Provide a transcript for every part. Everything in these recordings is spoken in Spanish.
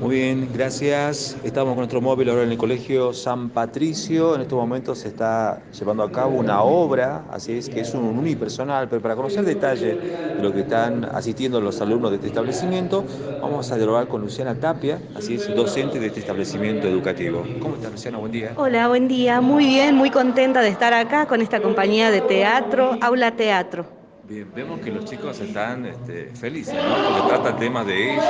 Muy bien, gracias. Estamos con nuestro móvil ahora en el Colegio San Patricio. En estos momentos se está llevando a cabo una obra, así es que es un unipersonal, pero para conocer detalles de lo que están asistiendo los alumnos de este establecimiento, vamos a dialogar con Luciana Tapia, así es, docente de este establecimiento educativo. ¿Cómo estás, Luciana? Buen día. Hola, buen día. Muy bien, muy contenta de estar acá con esta compañía de teatro, Aula Teatro. Bien, vemos que los chicos están este, felices, ¿no? Porque trata temas de ellos.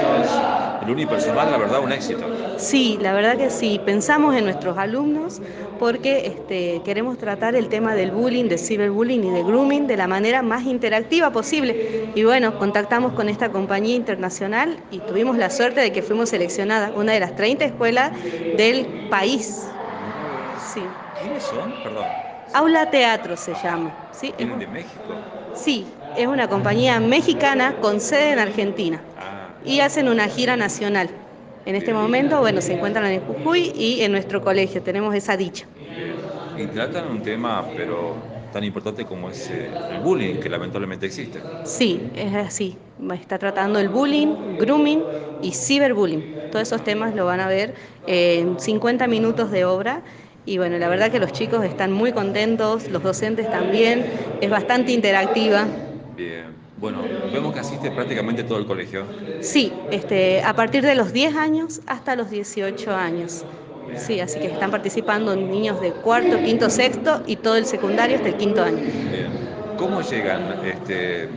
El unipersonal, la verdad, un éxito. Sí, la verdad que sí. Pensamos en nuestros alumnos porque este, queremos tratar el tema del bullying, de ciberbullying y de grooming de la manera más interactiva posible. Y bueno, contactamos con esta compañía internacional y tuvimos la suerte de que fuimos seleccionadas, una de las 30 escuelas del país. Sí. ¿Quiénes son? Perdón. Aula Teatro se llama. ¿sí? ¿Vienen de México? Sí, es una compañía mexicana con sede en Argentina Ah, y hacen una gira nacional. En este momento, bueno, se encuentran en Jujuy y en nuestro colegio, tenemos esa dicha. Y tratan un tema, pero tan importante como es eh, el bullying, que lamentablemente existe. Sí, es así. Está tratando el bullying, grooming y ciberbullying. Todos esos temas lo van a ver en 50 minutos de obra. Y bueno, la verdad que los chicos están muy contentos, los docentes también, es bastante interactiva. Bien. Bueno, vemos que asiste prácticamente todo el colegio. Sí, este, a partir de los 10 años hasta los 18 años. Sí, así que están participando niños de cuarto, quinto, sexto y todo el secundario hasta el quinto año. Bien. ¿Cómo llegan este,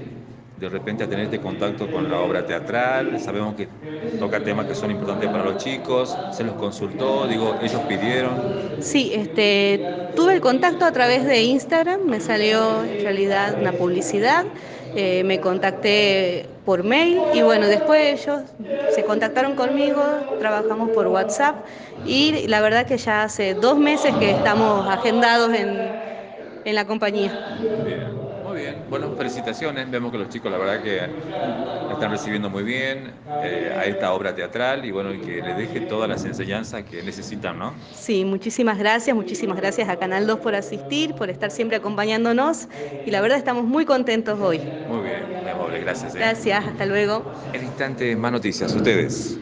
de repente a tener este contacto con la obra teatral? Sabemos que toca temas que son importantes para los chicos. ¿Se los consultó? Digo, ellos pidieron. Sí, este, tuve el contacto a través de Instagram, me salió en realidad una publicidad, eh, me contacté por mail y bueno, después ellos se contactaron conmigo, trabajamos por WhatsApp y la verdad que ya hace dos meses que estamos agendados en, en la compañía. Bien, bien. Bueno, felicitaciones. Vemos que los chicos, la verdad, que están recibiendo muy bien eh, a esta obra teatral y bueno, y que les deje todas las enseñanzas que necesitan, ¿no? Sí, muchísimas gracias, muchísimas gracias a Canal 2 por asistir, por estar siempre acompañándonos y la verdad estamos muy contentos hoy. Muy bien, muy amable, gracias. eh. Gracias, hasta luego. En instante, más noticias. Ustedes.